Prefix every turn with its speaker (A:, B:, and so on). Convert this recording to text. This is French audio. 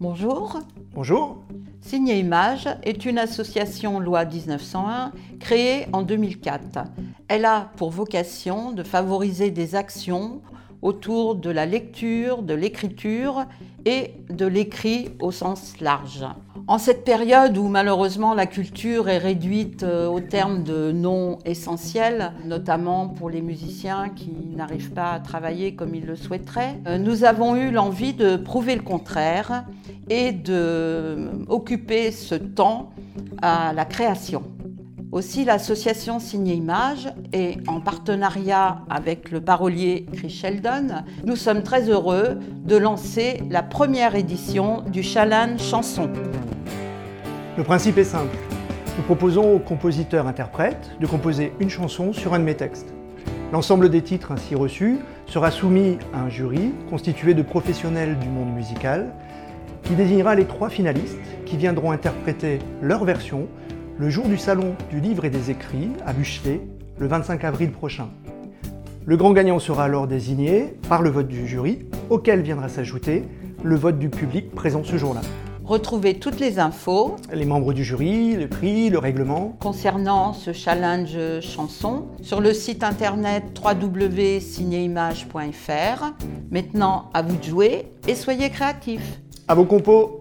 A: Bonjour.
B: Bonjour.
A: Signé Image est une association loi 1901 créée en 2004. Elle a pour vocation de favoriser des actions autour de la lecture, de l'écriture et de l'écrit au sens large. En cette période où malheureusement la culture est réduite euh, au terme de noms essentiels, notamment pour les musiciens qui n'arrivent pas à travailler comme ils le souhaiteraient, euh, nous avons eu l'envie de prouver le contraire et d'occuper ce temps à la création. Aussi, l'association Signé Image et en partenariat avec le parolier Chris Sheldon, nous sommes très heureux de lancer la première édition du Challenge Chanson.
B: Le principe est simple. Nous proposons aux compositeurs-interprètes de composer une chanson sur un de mes textes. L'ensemble des titres ainsi reçus sera soumis à un jury constitué de professionnels du monde musical qui désignera les trois finalistes qui viendront interpréter leur version le jour du Salon du Livre et des Écrits à Buchelet, le 25 avril prochain. Le grand gagnant sera alors désigné par le vote du jury, auquel viendra s'ajouter le vote du public présent ce jour-là.
A: Retrouvez toutes les infos,
B: les membres du jury, le prix, le règlement,
A: concernant ce challenge chanson sur le site internet www.signéimage.fr. Maintenant, à vous de jouer et soyez créatifs.
B: À vos compos